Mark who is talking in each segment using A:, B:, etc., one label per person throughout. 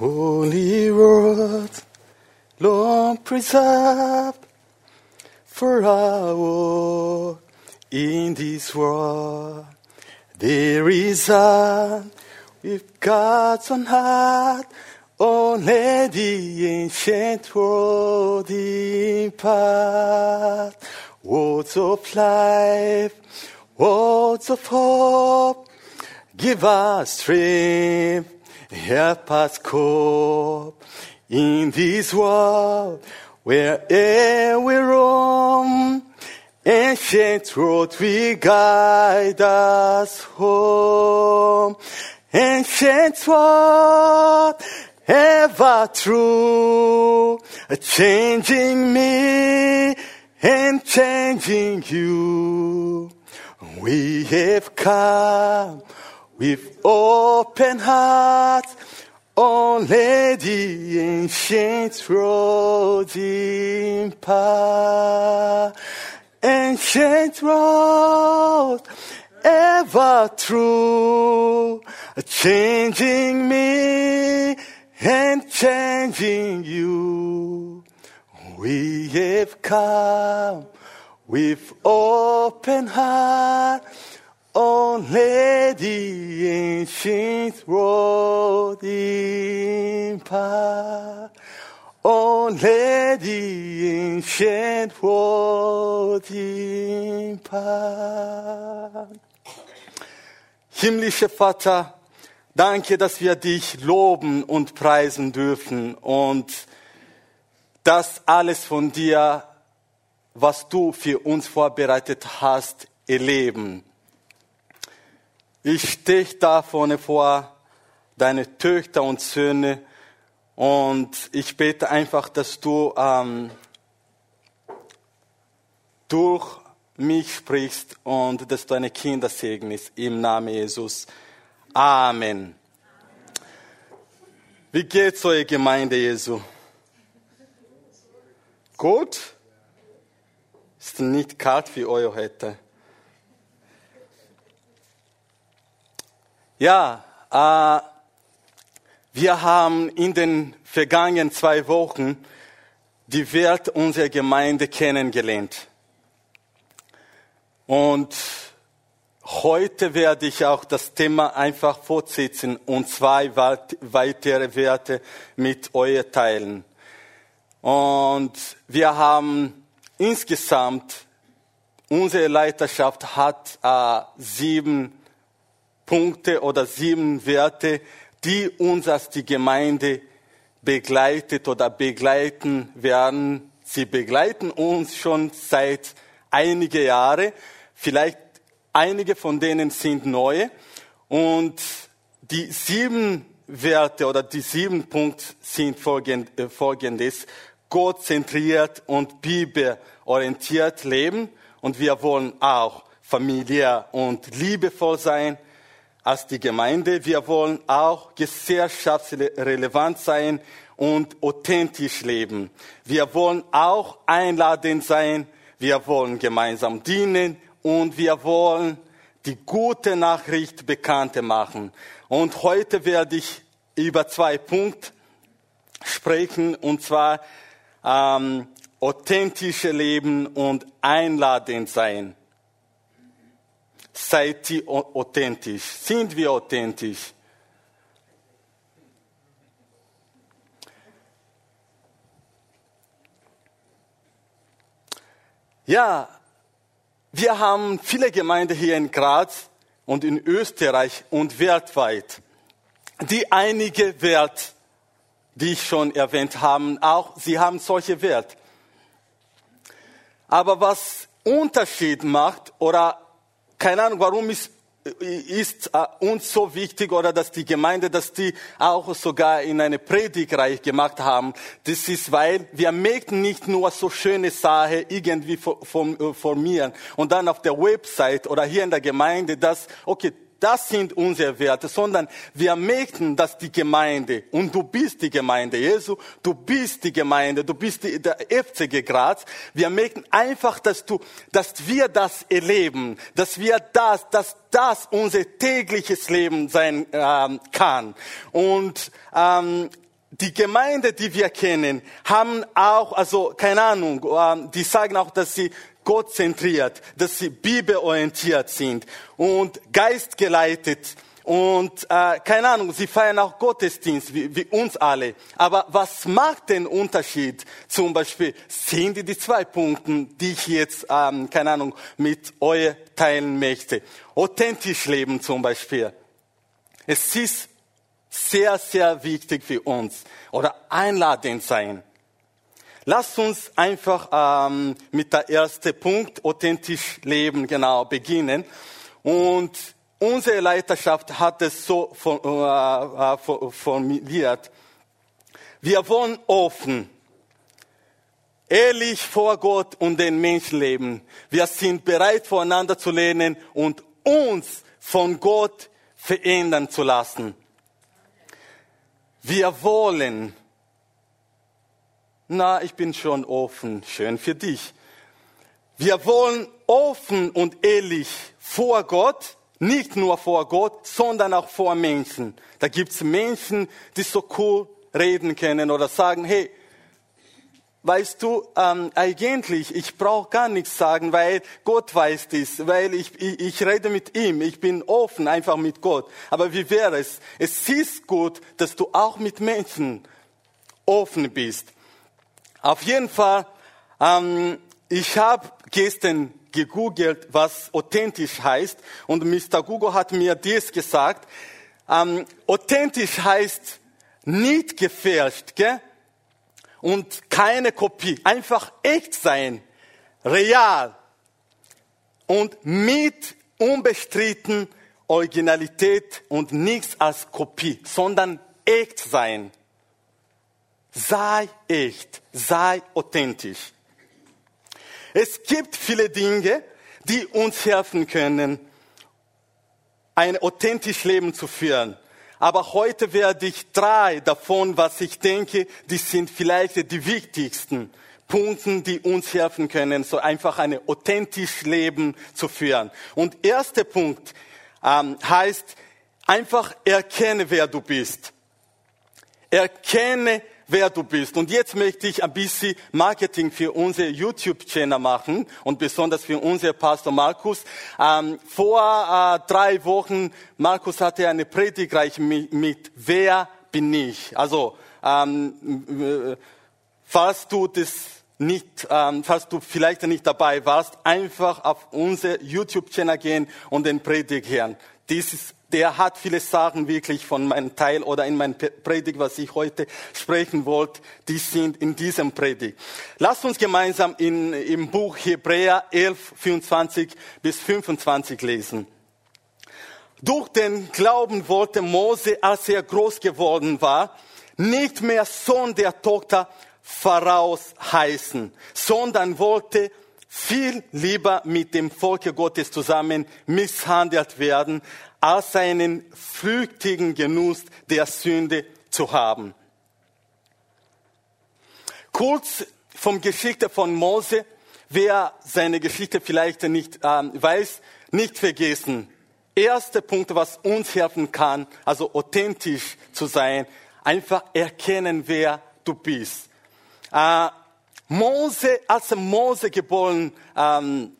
A: Holy word, Lord preserve for our in this world. There is a with God's own heart, only the ancient world impart. Words of life, words of hope, give us strength, help us cope in this world wherever we roam. Ancient road we guide us home. Ancient word, ever true, changing me and changing you. We have come with open hearts, only the ancient road impart. Ancient road, ever true, changing me and changing you. We have come with open heart, only the ancient road impart. Only the ancient road impart. Himmlischer Vater, danke, dass wir dich loben und preisen dürfen und das alles von dir, was du für uns vorbereitet hast, erleben. Ich stehe da vorne vor deine Töchter und Söhne und ich bete einfach, dass du ähm, durch mich sprichst und dass du deine Kinder segnest im Namen Jesus. Amen. Wie geht's euch Gemeinde Jesu? Gut? Ist nicht kalt wie euch heute. Ja, äh, wir haben in den vergangenen zwei Wochen die Welt unserer Gemeinde kennengelernt. Und heute werde ich auch das Thema einfach fortsetzen und zwei weitere Werte mit euch teilen. Und wir haben insgesamt, unsere Leiterschaft hat äh, sieben Punkte oder sieben Werte, die uns als die Gemeinde begleitet oder begleiten werden. Sie begleiten uns schon seit einige Jahre. Vielleicht einige von denen sind neue. Und die sieben Werte oder die sieben Punkte sind äh, folgendes. Gott zentriert und bibelorientiert leben. Und wir wollen auch familiär und liebevoll sein als die Gemeinde. Wir wollen auch gesellschaftsrelevant sein und authentisch leben. Wir wollen auch einladend sein. Wir wollen gemeinsam dienen und wir wollen die gute Nachricht bekannt machen. Und heute werde ich über zwei Punkte sprechen, und zwar ähm, authentische Leben und einladend sein. Seid ihr authentisch? Sind wir authentisch? Ja, wir haben viele Gemeinden hier in Graz und in Österreich und weltweit, die einige Wert, die ich schon erwähnt habe, auch sie haben solche Wert. Aber was Unterschied macht oder keine Ahnung, warum ist ist äh, uns so wichtig oder dass die Gemeinde, dass die auch sogar in eine Predigtreihe gemacht haben. Das ist, weil wir möchten nicht nur so schöne Sachen irgendwie äh, formieren und dann auf der Website oder hier in der Gemeinde, dass, okay, das sind unsere Werte, sondern wir möchten, dass die Gemeinde, und du bist die Gemeinde Jesu, du bist die Gemeinde, du bist die, der FCG Graz, wir möchten einfach, dass du, dass wir das erleben, dass wir das, dass das unser tägliches Leben sein ähm, kann. Und ähm, die Gemeinde, die wir kennen, haben auch, also keine Ahnung, ähm, die sagen auch, dass sie Gott zentriert, dass sie bibelorientiert sind und geistgeleitet und äh, keine Ahnung, sie feiern auch Gottesdienst wie, wie uns alle. Aber was macht den Unterschied? Zum Beispiel sind die, die zwei Punkte, die ich jetzt, ähm, keine Ahnung, mit euch teilen möchte. Authentisch leben zum Beispiel. Es ist sehr, sehr wichtig für uns oder einladend sein. Lasst uns einfach ähm, mit der ersten Punkt, authentisch leben, genau, beginnen. Und unsere Leiterschaft hat es so äh, äh, formuliert. Wir wollen offen, ehrlich vor Gott und den Menschen leben. Wir sind bereit, voneinander zu lernen und uns von Gott verändern zu lassen. Wir wollen. Na, ich bin schon offen. Schön für dich. Wir wollen offen und ehrlich vor Gott, nicht nur vor Gott, sondern auch vor Menschen. Da gibt's Menschen, die so cool reden können oder sagen, hey, weißt du, ähm, eigentlich, ich brauche gar nichts sagen, weil Gott weiß dies, weil ich, ich, ich rede mit ihm, ich bin offen einfach mit Gott. Aber wie wäre es? Es ist gut, dass du auch mit Menschen offen bist. Auf jeden Fall, ähm, ich habe gestern gegoogelt, was authentisch heißt und Mr. Google hat mir dies gesagt. Ähm, authentisch heißt nicht gefälscht, gell? und keine Kopie. Einfach echt sein, real und mit unbestritten Originalität und nichts als Kopie, sondern echt sein. Sei echt, sei authentisch. Es gibt viele Dinge, die uns helfen können, ein authentisches Leben zu führen. Aber heute werde ich drei davon, was ich denke, die sind vielleicht die wichtigsten Punkte, die uns helfen können, so einfach ein authentisches Leben zu führen. Und erster Punkt ähm, heißt einfach erkenne, wer du bist. Erkenne, wer du bist. Und jetzt möchte ich ein bisschen Marketing für unser YouTube-Channel machen und besonders für unser Pastor Markus. Ähm, vor äh, drei Wochen, Markus hatte eine Predigtreihe mit, mit Wer bin ich? Also, ähm, falls du das nicht, ähm, falls du vielleicht nicht dabei warst, einfach auf unser YouTube-Channel gehen und den Predigt hören. Dies ist der hat viele Sachen wirklich von meinem Teil oder in meinem Predigt, was ich heute sprechen wollte, die sind in diesem Predigt. Lasst uns gemeinsam in, im Buch Hebräer 11, 24 bis 25 lesen. Durch den Glauben wollte Mose, als er groß geworden war, nicht mehr Sohn der Tochter Pharaos heißen, sondern wollte viel lieber mit dem Volke Gottes zusammen misshandelt werden, als einen flüchtigen Genuss der Sünde zu haben. Kurz vom Geschichte von Mose, wer seine Geschichte vielleicht nicht ähm, weiß, nicht vergessen. Erster Punkt, was uns helfen kann, also authentisch zu sein, einfach erkennen, wer du bist. Äh, Mose, als Mose geboren ähm,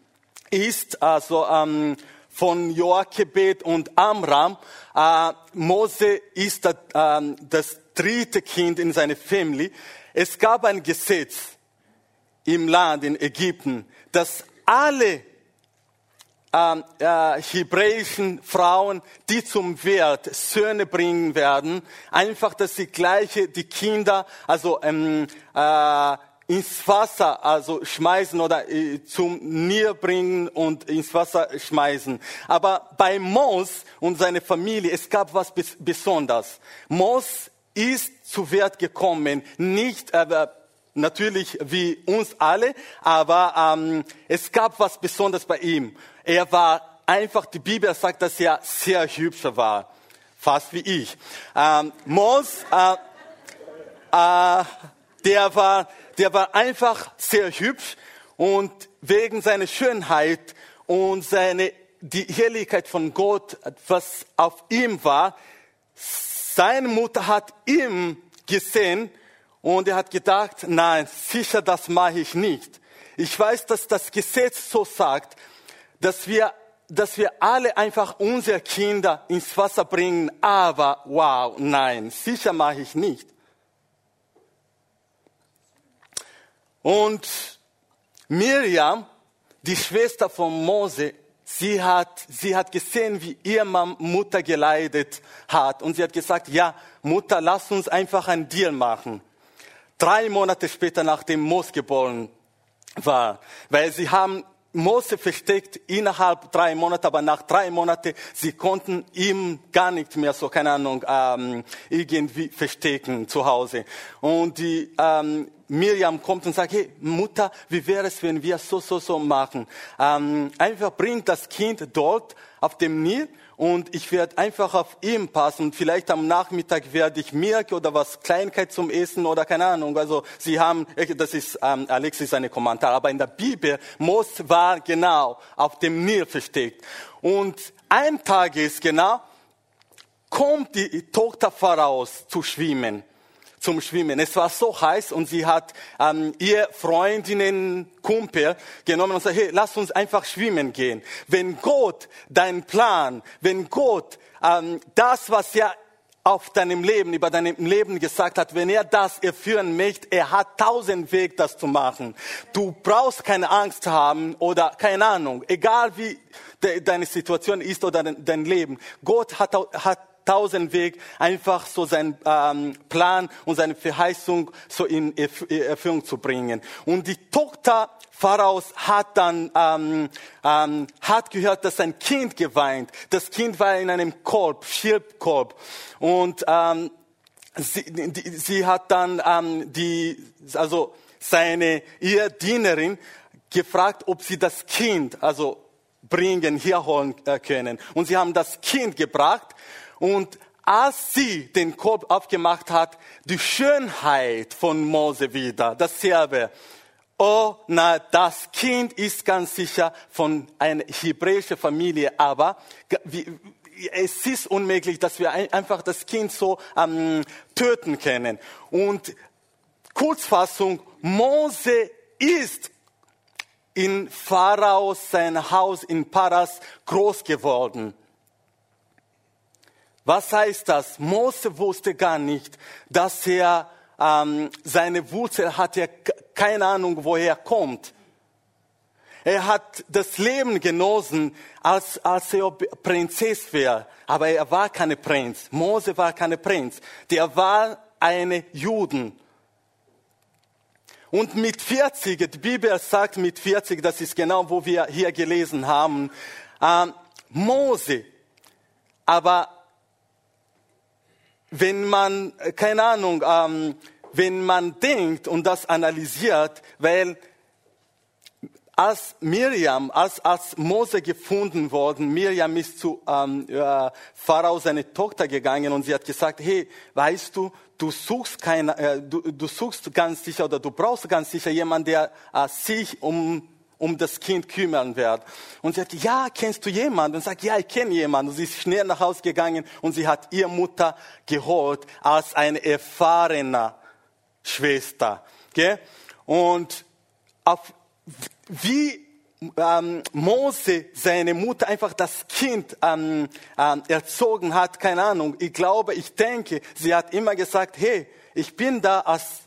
A: ist, also ähm, von Joachebed und Amram. Äh, Mose ist das, äh, das dritte Kind in seiner Familie. Es gab ein Gesetz im Land, in Ägypten, dass alle ähm, äh, hebräischen Frauen, die zum Wert Söhne bringen werden, einfach, dass sie gleiche die Kinder, also ähm, äh, ins Wasser also schmeißen oder äh, zum Nier bringen und ins Wasser schmeißen. Aber bei Mos und seiner Familie, es gab was Besonderes. Mos ist zu Wert gekommen, nicht äh, natürlich wie uns alle, aber ähm, es gab was Besonderes bei ihm. Er war einfach, die Bibel sagt, dass er sehr hübsch war, fast wie ich. Ähm, Mos, äh, äh, der war der war einfach sehr hübsch und wegen seiner Schönheit und seine, die Herrlichkeit von Gott, was auf ihm war, seine Mutter hat ihm gesehen und er hat gedacht, nein, sicher, das mache ich nicht. Ich weiß, dass das Gesetz so sagt, dass wir, dass wir alle einfach unsere Kinder ins Wasser bringen, aber wow, nein, sicher mache ich nicht. Und Miriam, die Schwester von Mose, sie hat, sie hat gesehen, wie ihre Mutter geleidet hat. Und sie hat gesagt, ja, Mutter, lass uns einfach einen Deal machen. Drei Monate später, nachdem Mose geboren war, weil sie haben Mose versteckt innerhalb drei Monate, aber nach drei Monaten, sie konnten ihm gar nicht mehr so, keine Ahnung, ähm, irgendwie verstecken zu Hause. Und die ähm, Miriam kommt und sagt, hey Mutter, wie wäre es, wenn wir so, so, so machen? Ähm, einfach bringt das Kind dort auf dem Nil und ich werde einfach auf ihm passen. Und vielleicht am Nachmittag werde ich Mirke oder was Kleinigkeit zum Essen oder keine Ahnung. Also sie haben, das ist ähm, Alexis seine Kommentar, aber in der Bibel Mos war genau auf dem Nil versteckt. Und ein Tag ist genau kommt die Tochter voraus zu schwimmen zum Schwimmen. Es war so heiß und sie hat ähm, ihr Freundinnen, Kumpel genommen und gesagt, hey, lass uns einfach schwimmen gehen. Wenn Gott dein Plan, wenn Gott ähm, das, was er auf deinem Leben, über deinem Leben gesagt hat, wenn er das erfüllen möchte, er hat tausend Wege, das zu machen. Du brauchst keine Angst haben oder keine Ahnung, egal wie de, deine Situation ist oder dein, dein Leben. Gott hat, hat tausend Weg, einfach so seinen ähm, Plan und seine Verheißung so in Erfüllung zu bringen. Und die Tochter Pharaos hat dann ähm, ähm, hat gehört, dass ein Kind geweint. Das Kind war in einem Korb, Schilbkorb. Und ähm, sie, die, sie hat dann ähm, die, also seine ihr Dienerin gefragt, ob sie das Kind, also bringen, hier holen äh, können. Und sie haben das Kind gebracht und als sie den Korb aufgemacht hat, die Schönheit von Mose wieder, dasselbe. Oh, na, das Kind ist ganz sicher von einer hebräischen Familie, aber es ist unmöglich, dass wir einfach das Kind so ähm, töten können. Und Kurzfassung, Mose ist in Pharaos sein Haus in Paras groß geworden. Was heißt das? Mose wusste gar nicht, dass er ähm, seine Wurzel hat, er keine Ahnung, woher kommt. Er hat das Leben genossen, als, als er Prinzess wäre. Aber er war keine Prinz. Mose war keine Prinz. Der war eine Juden. Und mit 40, die Bibel sagt mit 40, das ist genau, wo wir hier gelesen haben, ähm, Mose. Aber wenn man, äh, keine Ahnung, ähm, wenn man denkt und das analysiert, weil als Miriam, als, als Mose gefunden worden, Miriam ist zu ähm, äh, Pharao, seine Tochter, gegangen und sie hat gesagt, hey, weißt du, du suchst, keine, äh, du, du suchst ganz sicher oder du brauchst ganz sicher jemanden, der äh, sich um um das Kind kümmern wird. Und sie hat, ja, kennst du jemanden? Und sagt, ja, ich kenne jemanden. Und sie ist schnell nach Hause gegangen und sie hat ihre Mutter geholt als eine erfahrene Schwester. Okay? Und auf, wie ähm, Mose seine Mutter einfach das Kind ähm, ähm, erzogen hat, keine Ahnung. Ich glaube, ich denke, sie hat immer gesagt, hey, ich bin da als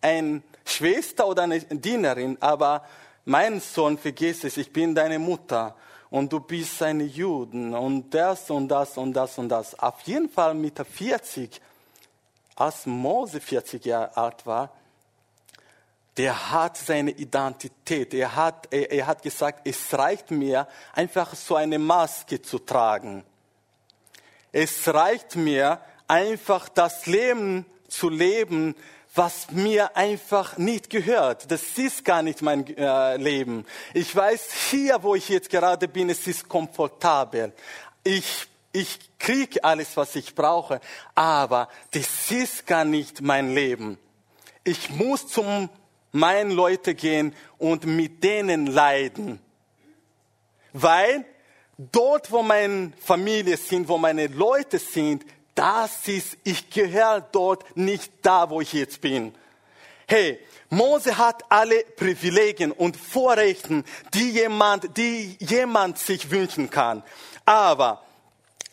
A: ein Schwester oder eine Dienerin, aber mein Sohn, vergiss es, ich bin deine Mutter und du bist eine Juden und das und das und das und das. Auf jeden Fall mit 40, als Mose 40 Jahre alt war, der hat seine Identität. Er hat, er, er hat gesagt, es reicht mir, einfach so eine Maske zu tragen. Es reicht mir, einfach das Leben zu leben, was mir einfach nicht gehört. Das ist gar nicht mein äh, Leben. Ich weiß, hier, wo ich jetzt gerade bin, es ist komfortabel. Ich, ich kriege alles, was ich brauche, aber das ist gar nicht mein Leben. Ich muss zum meinen Leute gehen und mit denen leiden. Weil dort, wo meine Familie sind, wo meine Leute sind, das ist, ich gehöre dort nicht da, wo ich jetzt bin. Hey, Mose hat alle Privilegien und Vorrechten, die jemand, die jemand sich wünschen kann. Aber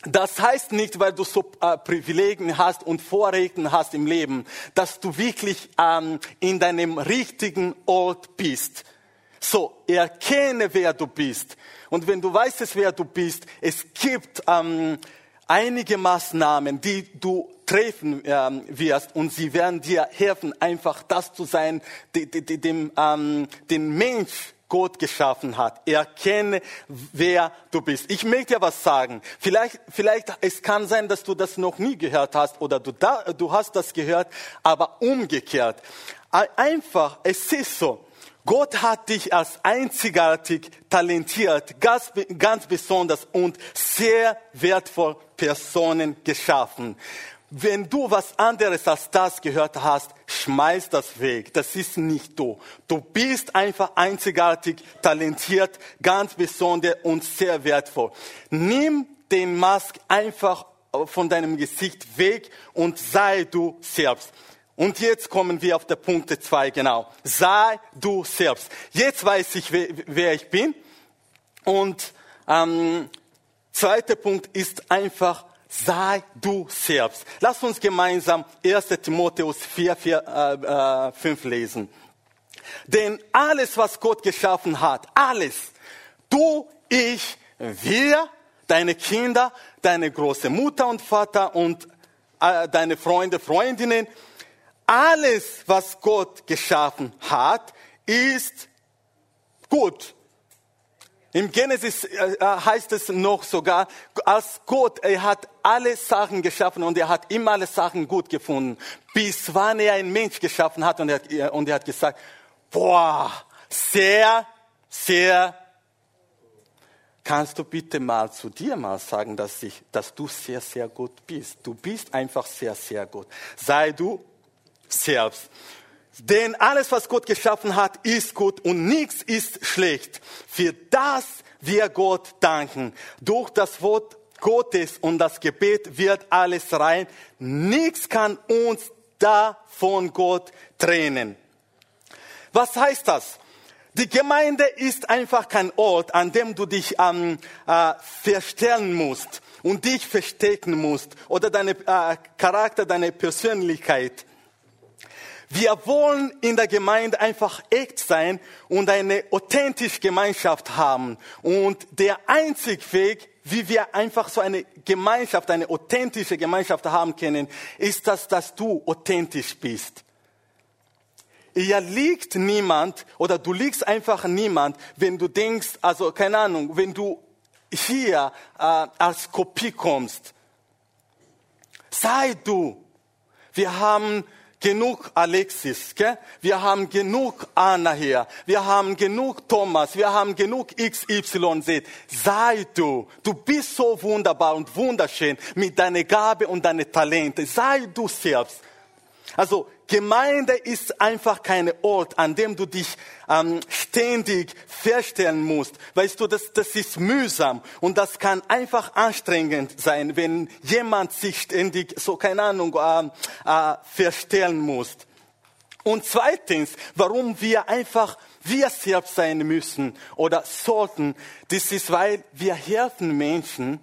A: das heißt nicht, weil du so äh, Privilegien hast und Vorrechten hast im Leben, dass du wirklich ähm, in deinem richtigen Ort bist. So, erkenne, wer du bist. Und wenn du weißt, wer du bist, es gibt ähm, einige Maßnahmen, die du treffen ähm, wirst und sie werden dir helfen, einfach das zu sein, die, die, die, dem, ähm, den Mensch Gott geschaffen hat. Erkenne, wer du bist. Ich möchte dir was sagen. Vielleicht, vielleicht, es kann sein, dass du das noch nie gehört hast oder du, da, du hast das gehört, aber umgekehrt. Einfach, es ist so. Gott hat dich als einzigartig, talentiert, ganz, ganz besonders und sehr wertvoll Personen geschaffen. Wenn du was anderes als das gehört hast, schmeiß das weg. Das ist nicht du. Du bist einfach einzigartig, talentiert, ganz besonders und sehr wertvoll. Nimm den Mask einfach von deinem Gesicht weg und sei du selbst. Und jetzt kommen wir auf der Punkte zwei genau. Sei du selbst. Jetzt weiß ich, wer ich bin. Und ähm, zweiter Punkt ist einfach, sei du selbst. Lass uns gemeinsam 1 Timotheus 4, 4 äh, 5 lesen. Denn alles, was Gott geschaffen hat, alles, du, ich, wir, deine Kinder, deine große Mutter und Vater und äh, deine Freunde, Freundinnen, alles, was Gott geschaffen hat, ist gut. Im Genesis äh, äh, heißt es noch sogar, als Gott, er hat alle Sachen geschaffen und er hat immer alle Sachen gut gefunden, bis wann er einen Mensch geschaffen hat und er, äh, und er hat gesagt, boah, sehr, sehr, kannst du bitte mal zu dir mal sagen, dass, ich, dass du sehr, sehr gut bist. Du bist einfach sehr, sehr gut. Sei du selbst. Denn alles, was Gott geschaffen hat, ist gut und nichts ist schlecht. Für das wir Gott danken. Durch das Wort Gottes und das Gebet wird alles rein. Nichts kann uns da von Gott trennen. Was heißt das? Die Gemeinde ist einfach kein Ort, an dem du dich ähm, äh, verstellen musst und dich verstecken musst oder deine äh, Charakter, deine Persönlichkeit. Wir wollen in der Gemeinde einfach echt sein und eine authentische Gemeinschaft haben. Und der einzige Weg, wie wir einfach so eine Gemeinschaft, eine authentische Gemeinschaft haben können, ist das, dass du authentisch bist. Ihr liegt niemand oder du liegst einfach niemand, wenn du denkst, also keine Ahnung, wenn du hier äh, als Kopie kommst. Sei du. Wir haben genug Alexis, gell? wir haben genug Anna hier, wir haben genug Thomas, wir haben genug XYZ. Sei du, du bist so wunderbar und wunderschön mit deiner Gabe und deinen Talenten. Sei du selbst. Also Gemeinde ist einfach kein Ort, an dem du dich ähm, ständig feststellen musst. Weißt du, das, das ist mühsam und das kann einfach anstrengend sein, wenn jemand sich ständig, so keine Ahnung, äh, äh, verstellen muss. Und zweitens, warum wir einfach wir selbst sein müssen oder sollten, das ist, weil wir helfen Menschen,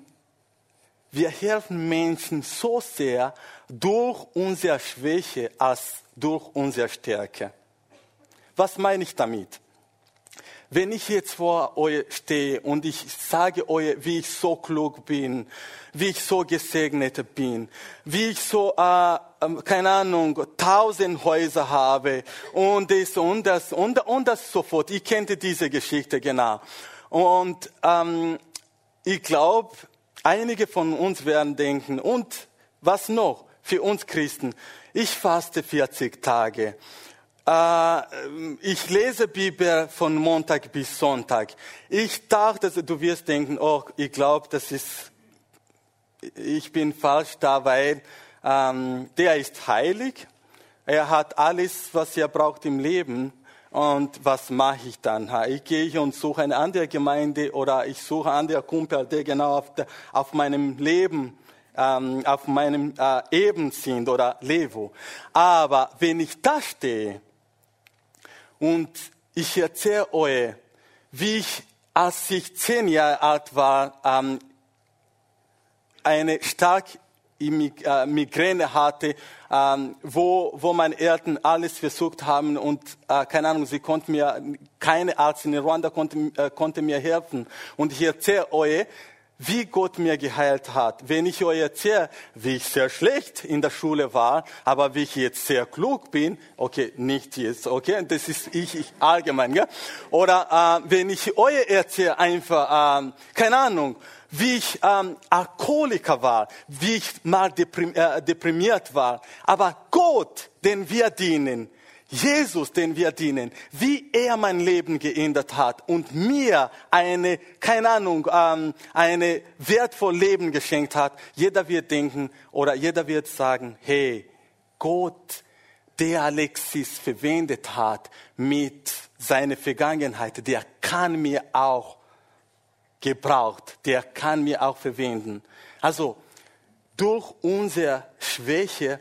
A: wir helfen Menschen so sehr durch unsere Schwäche als durch unsere Stärke. Was meine ich damit? Wenn ich jetzt vor euch stehe und ich sage euch, wie ich so klug bin, wie ich so gesegnet bin, wie ich so, äh, ähm, keine Ahnung, tausend Häuser habe und das und das und, und das sofort. Ich kenne diese Geschichte genau. Und ähm, ich glaube, Einige von uns werden denken, und was noch für uns Christen? Ich faste 40 Tage. Äh, ich lese Bibel von Montag bis Sonntag. Ich dachte, du wirst denken, oh, ich glaube, das ist, ich bin falsch da, weil ähm, der ist heilig. Er hat alles, was er braucht im Leben. Und was mache ich dann? Ich gehe und suche eine andere Gemeinde oder ich suche einen anderen Kumpel, der genau auf, der, auf meinem Leben ähm, auf meinem äh, Eben sind oder Level. Aber wenn ich da stehe und ich erzähle euch, wie ich, als ich zehn Jahre alt war, ähm, eine stark Migräne hatte, ähm, wo, wo meine Eltern alles versucht haben und äh, keine Ahnung, sie konnten mir, keine Arzt in Rwanda konnte, äh, konnte mir helfen. Und ich erzähle euch, wie Gott mir geheilt hat. Wenn ich euch erzähle, wie ich sehr schlecht in der Schule war, aber wie ich jetzt sehr klug bin, okay, nicht jetzt, okay, das ist ich, ich allgemein, ja? Oder äh, wenn ich euch erzähle, einfach, äh, keine Ahnung, wie ich ähm, Alkoholiker war, wie ich mal deprim äh, deprimiert war. Aber Gott, den wir dienen, Jesus, den wir dienen, wie er mein Leben geändert hat und mir eine, keine Ahnung, ähm, eine wertvolle Leben geschenkt hat. Jeder wird denken oder jeder wird sagen, hey, Gott, der Alexis verwendet hat mit seiner Vergangenheit, der kann mir auch gebraucht, der kann mir auch verwenden. Also durch unsere Schwäche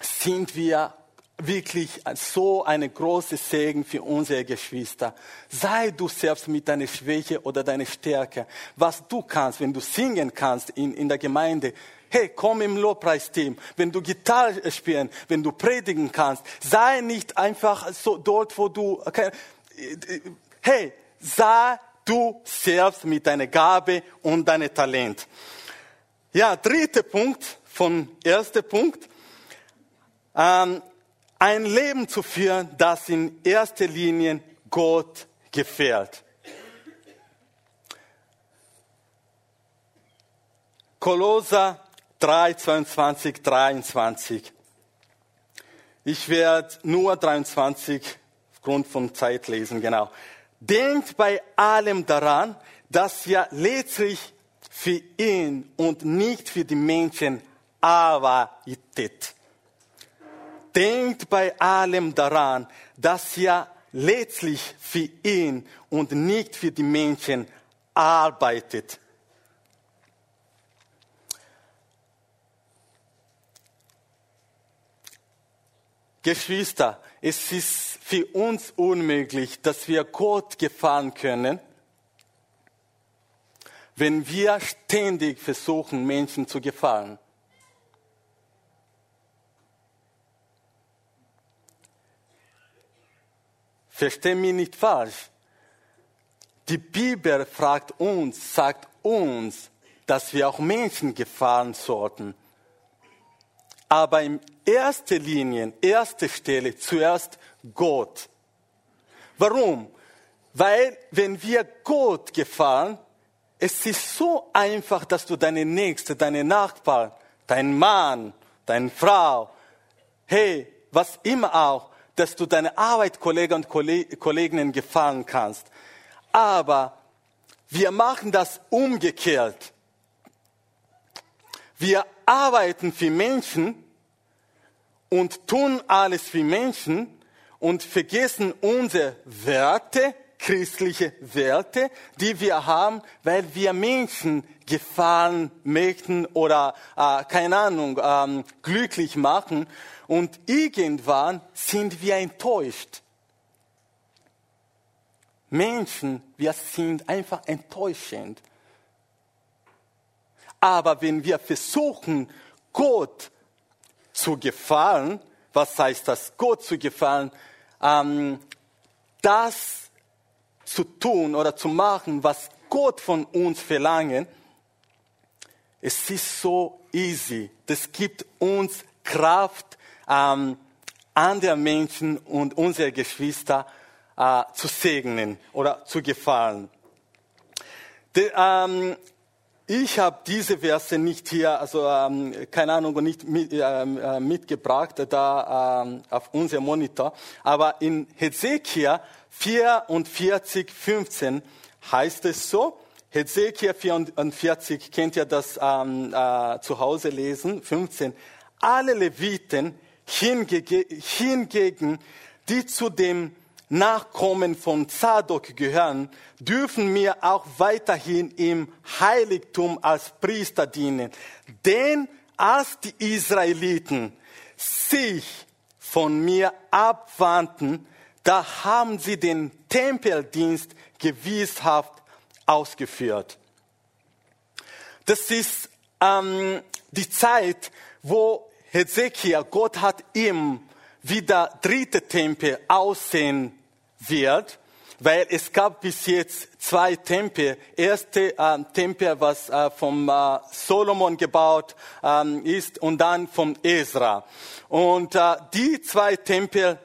A: sind wir wirklich so eine große Segen für unsere Geschwister. Sei du selbst mit deiner Schwäche oder deiner Stärke. Was du kannst, wenn du singen kannst in, in der Gemeinde, hey, komm im Lobpreisteam. Wenn du Gitarre spielen, wenn du predigen kannst, sei nicht einfach so dort, wo du, okay, hey, sei du selbst mit deiner Gabe und deinem Talent. Ja, dritter Punkt von erster Punkt. Ähm, ein Leben zu führen, das in erster Linie Gott gefällt. Kolosser 3, 22, 23. Ich werde nur 23 aufgrund von Zeit lesen, genau. Denkt bei allem daran, dass ihr letztlich für ihn und nicht für die Menschen arbeitet. Denkt bei allem daran, dass ihr letztlich für ihn und nicht für die Menschen arbeitet. Geschwister, es ist für uns unmöglich, dass wir Gott gefallen können, wenn wir ständig versuchen, Menschen zu gefallen. Versteh mich nicht falsch. Die Bibel fragt uns, sagt uns, dass wir auch Menschen gefallen sollten aber in erster Linie, erste Stelle zuerst Gott. Warum? Weil wenn wir Gott gefallen, es ist so einfach, dass du deine Nächste, deine Nachbarn, dein Mann, deine Frau, hey, was immer auch, dass du deine Arbeitskollegen und Kolleginnen gefallen kannst. Aber wir machen das umgekehrt. Wir arbeiten für Menschen und tun alles für Menschen und vergessen unsere Werte, christliche Werte, die wir haben, weil wir Menschen gefallen möchten oder, äh, keine Ahnung, ähm, glücklich machen. Und irgendwann sind wir enttäuscht. Menschen, wir sind einfach enttäuschend. Aber wenn wir versuchen, Gott zu gefallen, was heißt das, Gott zu gefallen, ähm, das zu tun oder zu machen, was Gott von uns verlangt, es ist so easy. Das gibt uns Kraft, ähm, andere Menschen und unsere Geschwister äh, zu segnen oder zu gefallen. De, ähm, ich habe diese Verse nicht hier, also ähm, keine Ahnung, nicht mit, ähm, äh, mitgebracht da ähm, auf unserem Monitor, aber in Hezekiel 44, 15 heißt es so, Hezekiel 44, kennt ihr das ähm, äh, zu Hause lesen, 15, alle Leviten hingegen, die zu dem Nachkommen von Zadok gehören, dürfen wir auch weiterhin im Heiligtum als Priester dienen. Denn als die Israeliten sich von mir abwandten, da haben sie den Tempeldienst gewisshaft ausgeführt. Das ist ähm, die Zeit, wo Hezekiah, Gott hat ihm wie der dritte Tempel aussehen wird, weil es gab bis jetzt zwei Tempel. Erste äh, Tempel, was äh, vom äh, Solomon gebaut ähm, ist und dann vom Ezra. Und äh, die zwei Tempel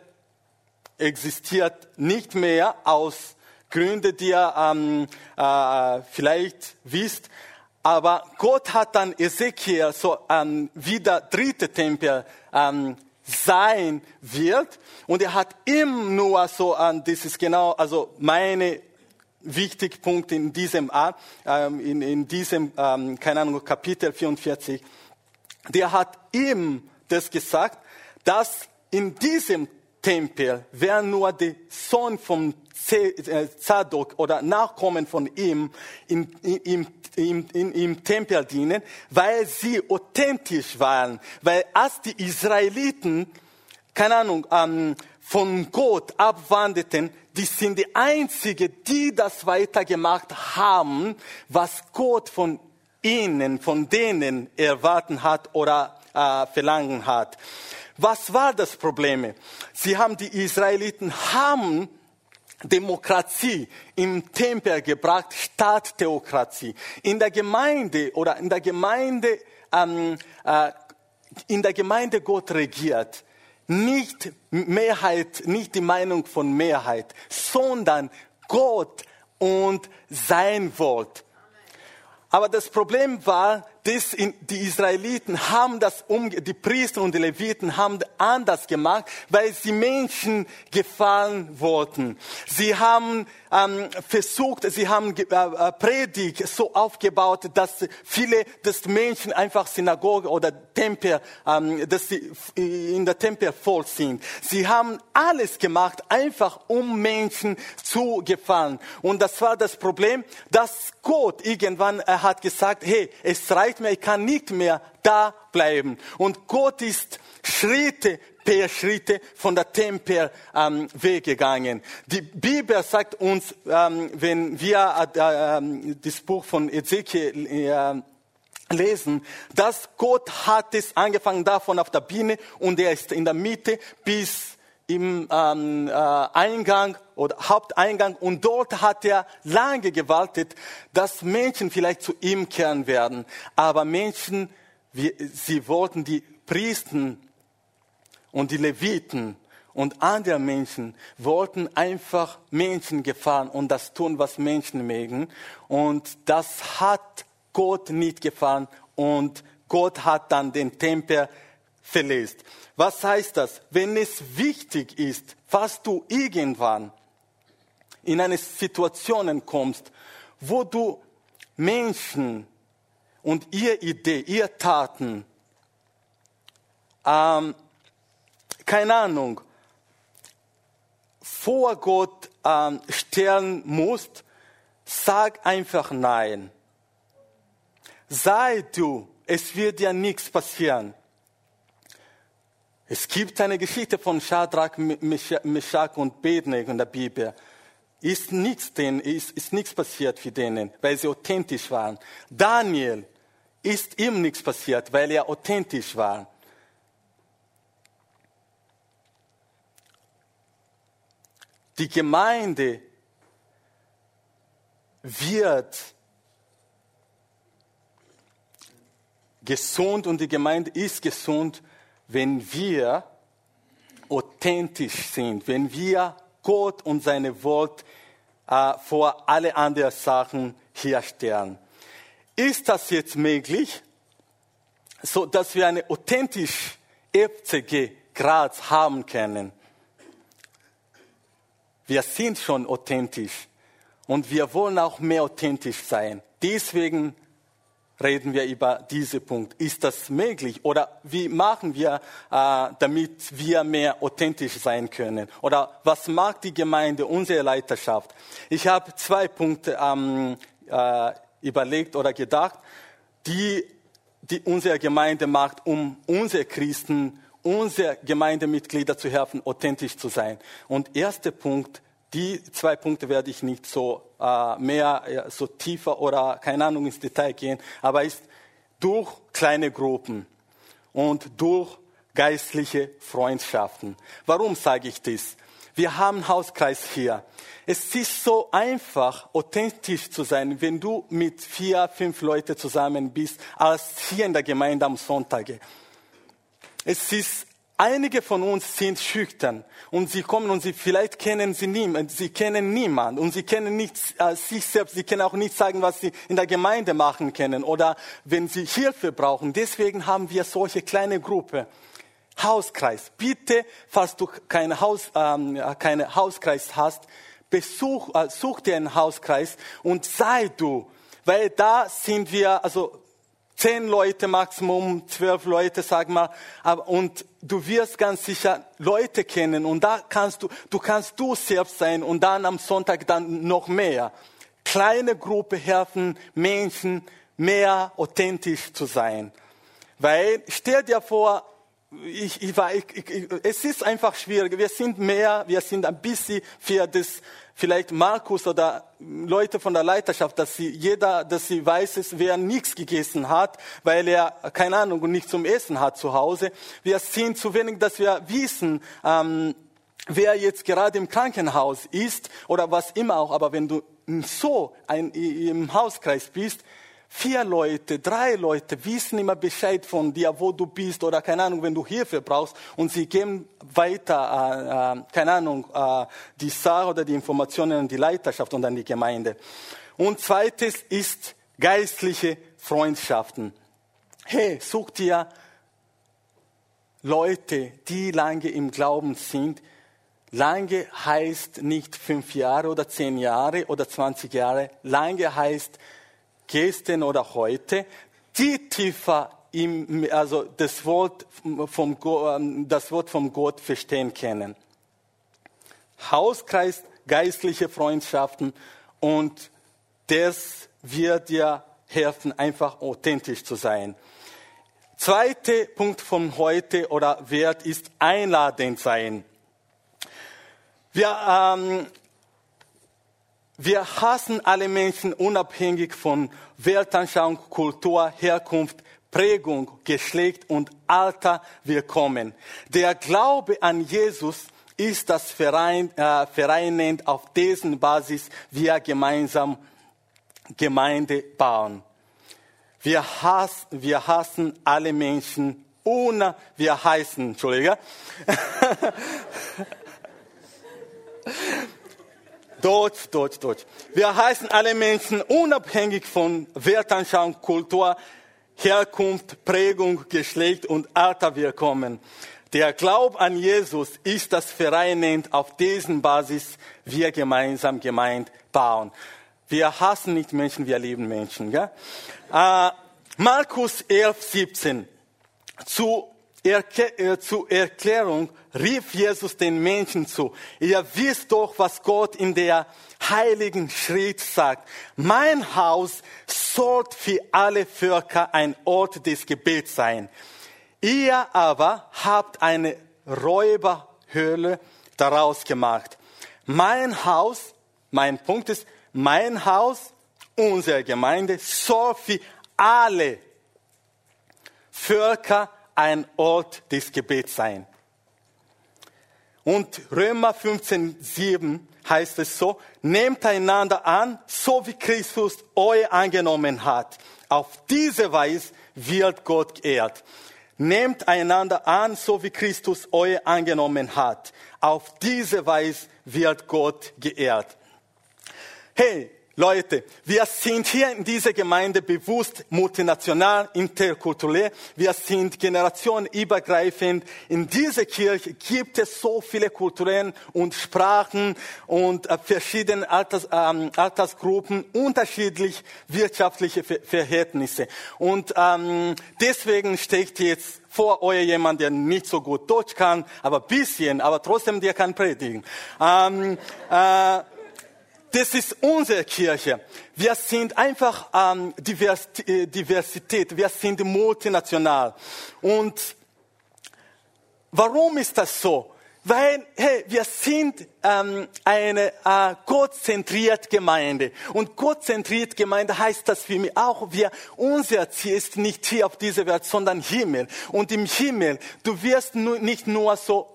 A: existiert nicht mehr aus Gründen, die ihr ähm, äh, vielleicht wisst. Aber Gott hat dann Ezekiel so ähm, wieder dritte Tempel ähm, sein wird. Und er hat ihm nur so an dieses genau, also meine Wichtigpunkt in diesem, ähm, in, in diesem, ähm, keine Ahnung, Kapitel 44. Der hat ihm das gesagt, dass in diesem Tempel, wer nur der Sohn äh, Zadok oder Nachkommen von ihm im, im, im, im, Tempel dienen, weil sie authentisch waren. Weil als die Israeliten, keine Ahnung, ähm, von Gott abwanderten, die sind die Einzigen, die das weitergemacht haben, was Gott von ihnen, von denen erwarten hat oder äh, verlangen hat. Was war das Problem? Sie haben die Israeliten haben Demokratie im Tempel gebracht statt Theokratie. In der Gemeinde oder in der Gemeinde, ähm, äh, in der Gemeinde Gott regiert. Nicht Mehrheit, nicht die Meinung von Mehrheit, sondern Gott und sein Wort. Aber das Problem war, die Israeliten haben das um, die Priester und die Leviten haben anders gemacht, weil sie Menschen gefallen wollten. Sie haben ähm, versucht, sie haben äh, äh, Predigt so aufgebaut, dass viele des Menschen einfach Synagoge oder Tempel, ähm, dass sie in der Tempel voll sind. Sie haben alles gemacht, einfach um Menschen zu gefallen. Und das war das Problem, dass Gott irgendwann er hat gesagt, hey, es reicht mir, ich kann nicht mehr da bleiben. Und Gott ist Schritte per Schritte von der Tempel ähm, weggegangen. Die Bibel sagt uns, ähm, wenn wir äh, äh, das Buch von Ezekiel äh, lesen, dass Gott hat es angefangen davon auf der Biene und er ist in der Mitte bis im ähm, äh, Eingang oder Haupteingang und dort hat er lange gewartet, dass Menschen vielleicht zu ihm kehren werden. Aber Menschen, wie, sie wollten die Priester und die Leviten und andere Menschen wollten einfach Menschen gefallen und das tun, was Menschen mögen. Und das hat Gott nicht gefallen und Gott hat dann den Tempel verlässt. Was heißt das? Wenn es wichtig ist, was du irgendwann in eine Situation kommst, wo du Menschen und ihr Idee, ihr Taten ähm, keine Ahnung, vor Gott ähm, stellen musst, sag einfach nein. Sei du, es wird dir nichts passieren. Es gibt eine Geschichte von Shadrach, Meshach und Bednek in der Bibel. Ist nichts, denn, ist, ist nichts passiert für denen, weil sie authentisch waren. Daniel ist ihm nichts passiert, weil er authentisch war. Die Gemeinde wird gesund und die Gemeinde ist gesund, wenn wir authentisch sind, wenn wir Gott und seine Wort äh, vor alle anderen Sachen herstellen. Ist das jetzt möglich, so dass wir eine authentische FCG Graz haben können? Wir sind schon authentisch und wir wollen auch mehr authentisch sein. Deswegen reden wir über diesen Punkt. Ist das möglich? Oder wie machen wir, äh, damit wir mehr authentisch sein können? Oder was macht die Gemeinde, unsere Leiterschaft? Ich habe zwei Punkte ähm, äh, überlegt oder gedacht, die, die unsere Gemeinde macht, um unsere Christen, unsere Gemeindemitglieder zu helfen, authentisch zu sein. Und erster Punkt, die zwei Punkte werde ich nicht so mehr ja, so tiefer oder keine Ahnung ins Detail gehen, aber ist durch kleine Gruppen und durch geistliche Freundschaften. Warum sage ich das? Wir haben Hauskreis hier. Es ist so einfach, authentisch zu sein, wenn du mit vier, fünf Leuten zusammen bist, als hier in der Gemeinde am Sonntag. Es ist Einige von uns sind schüchtern und sie kommen und sie vielleicht kennen sie niemand, sie kennen niemand und sie kennen nicht äh, sich selbst, sie können auch nicht sagen, was sie in der Gemeinde machen können oder wenn sie Hilfe brauchen. Deswegen haben wir solche kleine Gruppe. Hauskreis. Bitte, falls du keine, Haus, ähm, keine Hauskreis hast, besuch, äh, such dir einen Hauskreis und sei du, weil da sind wir, also zehn Leute Maximum, zwölf Leute, sag mal, und du wirst ganz sicher Leute kennen und da kannst du, du kannst du selbst sein und dann am Sonntag dann noch mehr. Kleine Gruppe helfen Menschen mehr authentisch zu sein. Weil, stell dir vor, ich, ich war, ich, es ist einfach schwierig. Wir sind mehr, wir sind ein bisschen für das, vielleicht Markus oder Leute von der Leiterschaft, dass sie, jeder, dass sie weiß, es, wer nichts gegessen hat, weil er, keine Ahnung, und nicht zum Essen hat zu Hause. Wir sind zu wenig, dass wir wissen, ähm, wer jetzt gerade im Krankenhaus ist oder was immer auch. Aber wenn du so ein, im Hauskreis bist, Vier Leute, drei Leute wissen immer Bescheid von dir, wo du bist oder keine Ahnung, wenn du Hilfe brauchst und sie geben weiter, äh, äh, keine Ahnung, äh, die Sache oder die Informationen an die Leiterschaft und an die Gemeinde. Und zweites ist geistliche Freundschaften. Hey, such dir Leute, die lange im Glauben sind. Lange heißt nicht fünf Jahre oder zehn Jahre oder zwanzig Jahre. Lange heißt gestern oder heute, die tiefer im, also das Wort vom, ähm, das Wort vom Gott verstehen können. Hauskreis, geistliche Freundschaften und das wird dir helfen, einfach authentisch zu sein. Zweiter Punkt von heute oder Wert ist einladend sein. Wir ähm, wir hassen alle Menschen unabhängig von Weltanschauung, Kultur, Herkunft, Prägung, Geschlecht und Alter willkommen. Der Glaube an Jesus ist das Verein, äh, vereinend, auf dessen Basis wir gemeinsam Gemeinde bauen. Wir hassen, wir hassen alle Menschen ohne, wir heißen, Entschuldige. Deutsch, Deutsch, Deutsch. Wir heißen alle Menschen unabhängig von Weltanschauung, Kultur, Herkunft, Prägung, Geschlecht und Alter willkommen. Der Glaube an Jesus ist das vereinend, auf diesen Basis wir gemeinsam gemeint bauen. Wir hassen nicht Menschen, wir lieben Menschen. Gell? Äh, Markus 11, 17. Zu zur Erklärung rief Jesus den Menschen zu. Ihr wisst doch, was Gott in der heiligen Schrift sagt. Mein Haus soll für alle Völker ein Ort des Gebets sein. Ihr aber habt eine Räuberhöhle daraus gemacht. Mein Haus, mein Punkt ist, mein Haus, unsere Gemeinde soll für alle Völker ein Ort des Gebets sein. Und Römer 15, 7 heißt es so, nehmt einander an, so wie Christus euch angenommen hat. Auf diese Weise wird Gott geehrt. Nehmt einander an, so wie Christus euch angenommen hat. Auf diese Weise wird Gott geehrt. Hey, Leute, wir sind hier in dieser Gemeinde bewusst multinational, interkulturell. Wir sind generationenübergreifend. In dieser Kirche gibt es so viele Kulturen und Sprachen und äh, verschiedene Alters, ähm, Altersgruppen, unterschiedlich wirtschaftliche Verhältnisse. Und ähm, deswegen steht jetzt vor euch jemand, der nicht so gut Deutsch kann, aber bisschen, aber trotzdem der kann predigen. Ähm, äh, das ist unsere Kirche. Wir sind einfach ähm, äh, Diversität, wir sind multinational. Und warum ist das so? Weil, hey, wir sind ähm, eine äh, gottzentrierte Gemeinde. Und gottzentriert Gemeinde heißt das für mich auch, wir, unser Ziel ist nicht hier auf dieser Welt, sondern Himmel. Und im Himmel, du wirst nu, nicht nur so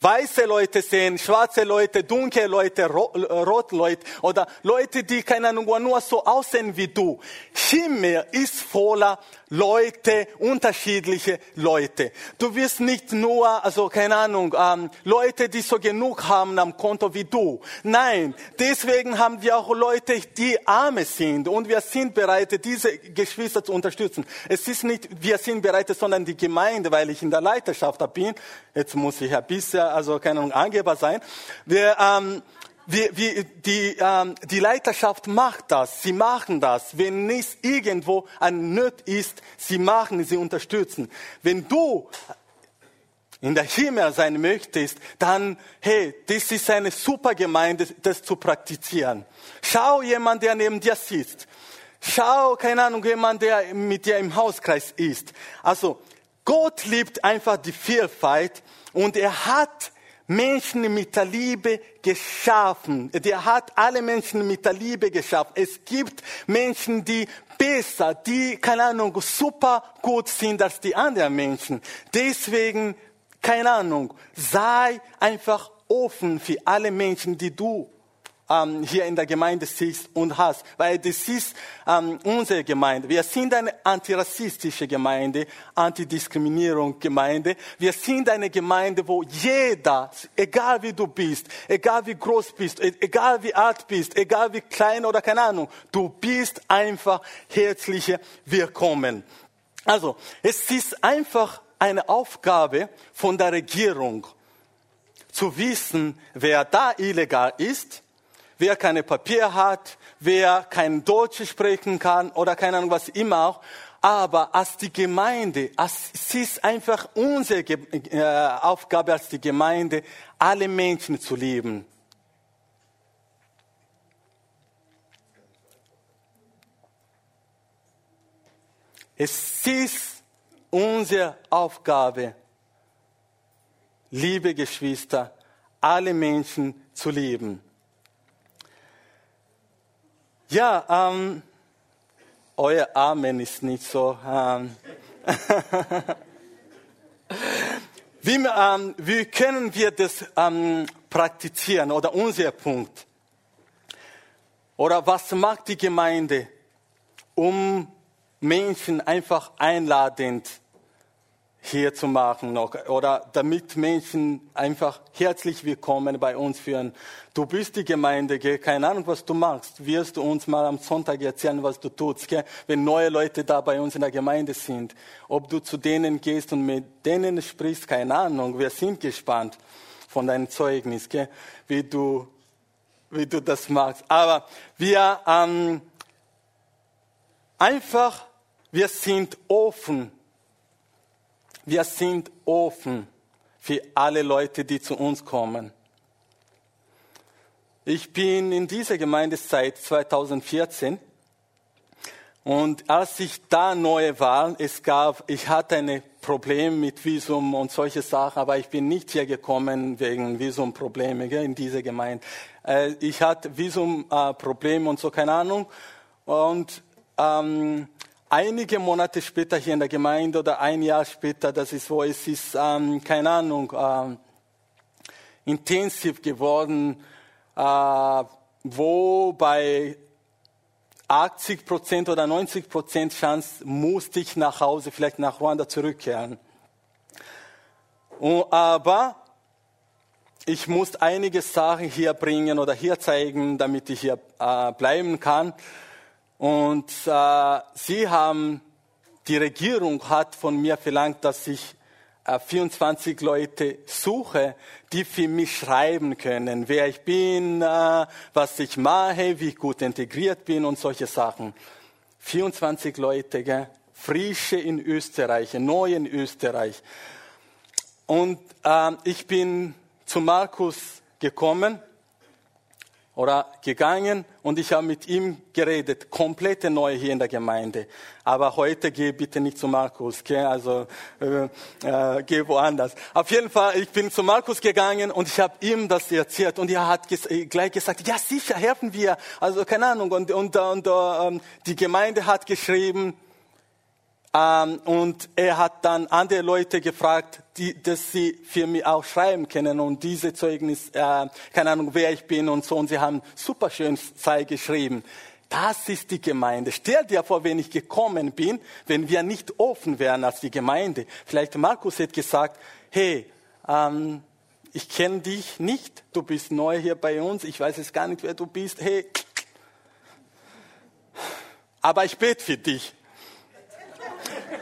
A: weiße Leute sehen, schwarze Leute, dunkle Leute, rote Leute oder Leute, die keine Ahnung, nur so aussehen wie du. Himmel ist voller Leute, unterschiedliche Leute. Du wirst nicht nur, also keine Ahnung, ähm, Leute, die so genug haben am Konto wie du. Nein, deswegen haben wir auch Leute, die arme sind und wir sind bereit, diese Geschwister zu unterstützen. Es ist nicht, wir sind bereit, sondern die Gemeinde, weil ich in der Leiterschaft bin. Jetzt muss ich ein bisschen, also keine Ahnung, Angeber sein. Wir, ähm, wie, wie, die, ähm, die Leiterschaft macht das, sie machen das. Wenn es irgendwo ein Nöt ist, sie machen, sie unterstützen. Wenn du in der Himmel sein möchtest, dann, hey, das ist eine super Gemeinde, das zu praktizieren. Schau jemand, der neben dir sitzt. Schau, keine Ahnung, jemand, der mit dir im Hauskreis ist. Also, Gott liebt einfach die Vielfalt und er hat Menschen mit der Liebe geschaffen. Der hat alle Menschen mit der Liebe geschaffen. Es gibt Menschen, die besser, die, keine Ahnung, super gut sind als die anderen Menschen. Deswegen, keine Ahnung, sei einfach offen für alle Menschen, die du ähm, hier in der Gemeinde siehst und hast, weil das ist ähm, unsere Gemeinde. Wir sind eine antirassistische Gemeinde, Antidiskriminierung Gemeinde. Wir sind eine Gemeinde, wo jeder, egal wie du bist, egal wie groß bist, e-, egal wie alt bist, egal wie klein oder keine Ahnung, du bist einfach herzlich willkommen. Also, es ist einfach eine Aufgabe von der Regierung, zu wissen, wer da illegal ist wer keine Papier hat, wer kein Deutsch sprechen kann oder keine Ahnung was immer auch. Aber als die Gemeinde, als, es ist einfach unsere äh, Aufgabe als die Gemeinde, alle Menschen zu lieben. Es ist unsere Aufgabe, liebe Geschwister, alle Menschen zu lieben. Ja, ähm, euer Amen ist nicht so. Ähm, wie, ähm, wie können wir das ähm, praktizieren oder unser Punkt? Oder was macht die Gemeinde, um Menschen einfach einladend hier zu machen oder damit Menschen einfach herzlich willkommen bei uns führen. Du bist die Gemeinde, gell? keine Ahnung, was du machst. Wirst du uns mal am Sonntag erzählen, was du tust, gell? wenn neue Leute da bei uns in der Gemeinde sind. Ob du zu denen gehst und mit denen sprichst, keine Ahnung. Wir sind gespannt von deinem Zeugnis, gell? wie du wie du das machst. Aber wir ähm, einfach, wir sind offen wir sind offen für alle Leute, die zu uns kommen. Ich bin in dieser Gemeinde seit 2014 und als ich da neu war, es gab, ich hatte ein Problem mit Visum und solche Sachen, aber ich bin nicht hier gekommen wegen Visumprobleme in dieser Gemeinde. Äh, ich hatte Visumprobleme und so, keine Ahnung. Und ähm, einige Monate später hier in der Gemeinde oder ein Jahr später, das ist wo es ist, ähm, keine Ahnung, ähm, intensiv geworden, äh, wo bei 80 Prozent oder 90 Prozent Chance musste ich nach Hause, vielleicht nach Ruanda zurückkehren. Und, aber ich muss einige Sachen hier bringen oder hier zeigen, damit ich hier äh, bleiben kann. Und äh, sie haben, die Regierung hat von mir verlangt, dass ich 24 äh, Leute suche, die für mich schreiben können, wer ich bin, äh, was ich mache, wie ich gut integriert bin und solche Sachen. 24 Leute, gell? frische in Österreich, neu in Österreich. Und äh, ich bin zu Markus gekommen oder gegangen und ich habe mit ihm geredet, komplette neu hier in der Gemeinde. Aber heute geh bitte nicht zu Markus, okay? also äh, äh, geh woanders. Auf jeden Fall, ich bin zu Markus gegangen und ich habe ihm das erzählt und er hat ges äh, gleich gesagt, ja sicher, helfen wir. Also keine Ahnung und, und, und äh, die Gemeinde hat geschrieben, ähm, und er hat dann andere Leute gefragt, die, dass sie für mich auch schreiben können und diese Zeugnis, äh, keine Ahnung, wer ich bin und so. Und sie haben super schön sei geschrieben. Das ist die Gemeinde. Stell dir vor, wenn ich gekommen bin, wenn wir nicht offen wären als die Gemeinde. Vielleicht Markus hat gesagt, hey, ähm, ich kenne dich nicht, du bist neu hier bei uns, ich weiß jetzt gar nicht, wer du bist. Hey, aber ich bete für dich.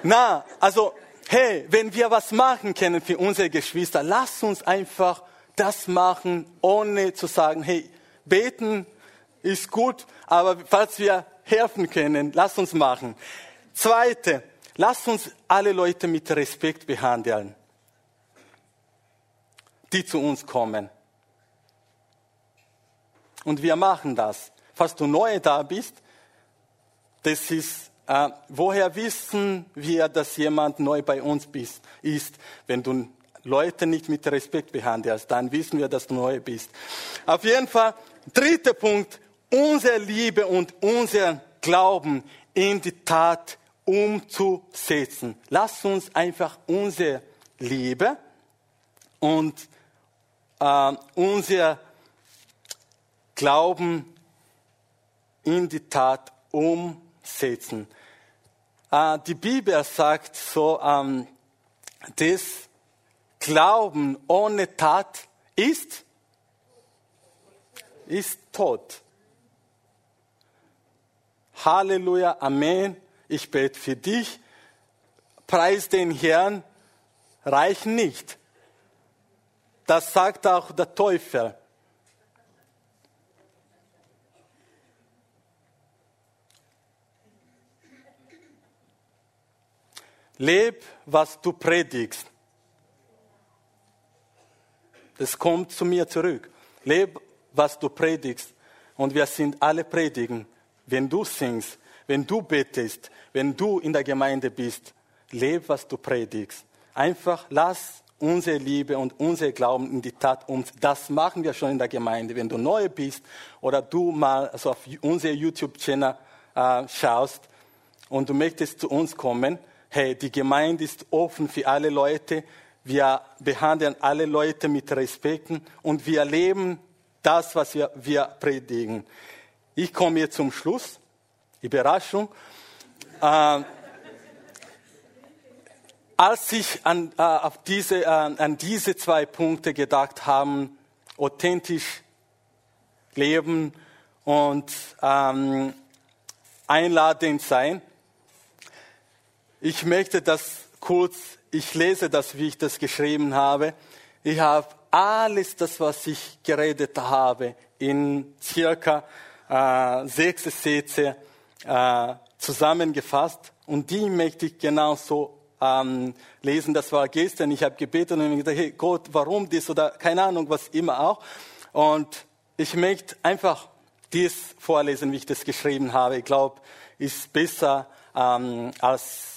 A: Na, also, hey, wenn wir was machen können für unsere Geschwister, lass uns einfach das machen, ohne zu sagen, hey, beten ist gut, aber falls wir helfen können, lass uns machen. Zweite, lass uns alle Leute mit Respekt behandeln, die zu uns kommen. Und wir machen das. Falls du neu da bist, das ist äh, woher wissen wir, dass jemand neu bei uns bist, ist? Wenn du Leute nicht mit Respekt behandelst, dann wissen wir, dass du neu bist. Auf jeden Fall, dritter Punkt, unsere Liebe und unser Glauben in die Tat umzusetzen. Lass uns einfach unsere Liebe und äh, unser Glauben in die Tat umsetzen setzen. Die Bibel sagt so, ähm, das Glauben ohne Tat ist, ist tot. Halleluja, Amen. Ich bete für dich. Preis den Herrn, reicht nicht. Das sagt auch der Teufel. Leb, was du predigst. Das kommt zu mir zurück. Leb, was du predigst. Und wir sind alle predigen. Wenn du singst, wenn du betest, wenn du in der Gemeinde bist, leb, was du predigst. Einfach lass unsere Liebe und unser Glauben in die Tat um. Das machen wir schon in der Gemeinde. Wenn du neu bist oder du mal also auf unser YouTube-Channel äh, schaust und du möchtest zu uns kommen, hey, die Gemeinde ist offen für alle Leute, wir behandeln alle Leute mit Respekt und wir leben das, was wir, wir predigen. Ich komme jetzt zum Schluss. Überraschung. Äh, als ich an, äh, auf diese, äh, an diese zwei Punkte gedacht habe, authentisch leben und ähm, einladend sein, ich möchte das kurz, ich lese das, wie ich das geschrieben habe. Ich habe alles das, was ich geredet habe, in circa äh, sechs Sätze äh, zusammengefasst. Und die möchte ich genauso ähm, lesen. Das war gestern. Ich habe gebetet und gesagt, hey Gott, warum das oder keine Ahnung, was immer auch. Und ich möchte einfach dies vorlesen, wie ich das geschrieben habe. Ich glaube, ist besser ähm, als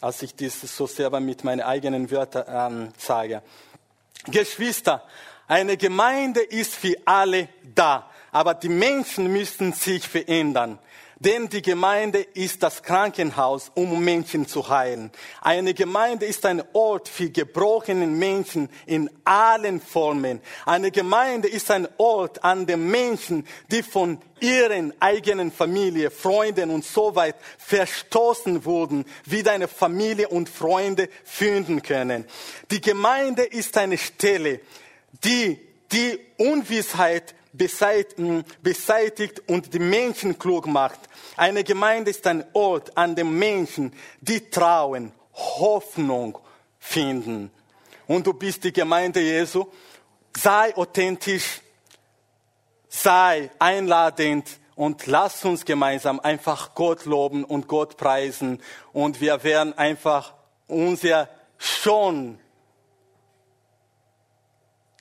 A: als ich dies so selber mit meinen eigenen Wörtern ähm, sage. Geschwister, eine Gemeinde ist für alle da, aber die Menschen müssen sich verändern. Denn die Gemeinde ist das Krankenhaus, um Menschen zu heilen. Eine Gemeinde ist ein Ort für gebrochene Menschen in allen Formen. Eine Gemeinde ist ein Ort, an dem Menschen, die von ihren eigenen Familie, Freunden und so weit verstoßen wurden, wieder eine Familie und Freunde finden können. Die Gemeinde ist eine Stelle, die die Unwissheit beseitigt und die Menschen klug macht. Eine Gemeinde ist ein Ort, an dem Menschen, die trauen, Hoffnung finden. Und du bist die Gemeinde Jesu. Sei authentisch, sei einladend und lass uns gemeinsam einfach Gott loben und Gott preisen und wir werden einfach unser schon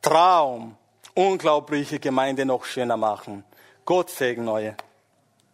A: Traum unglaubliche Gemeinde noch schöner machen. Gott segne euch.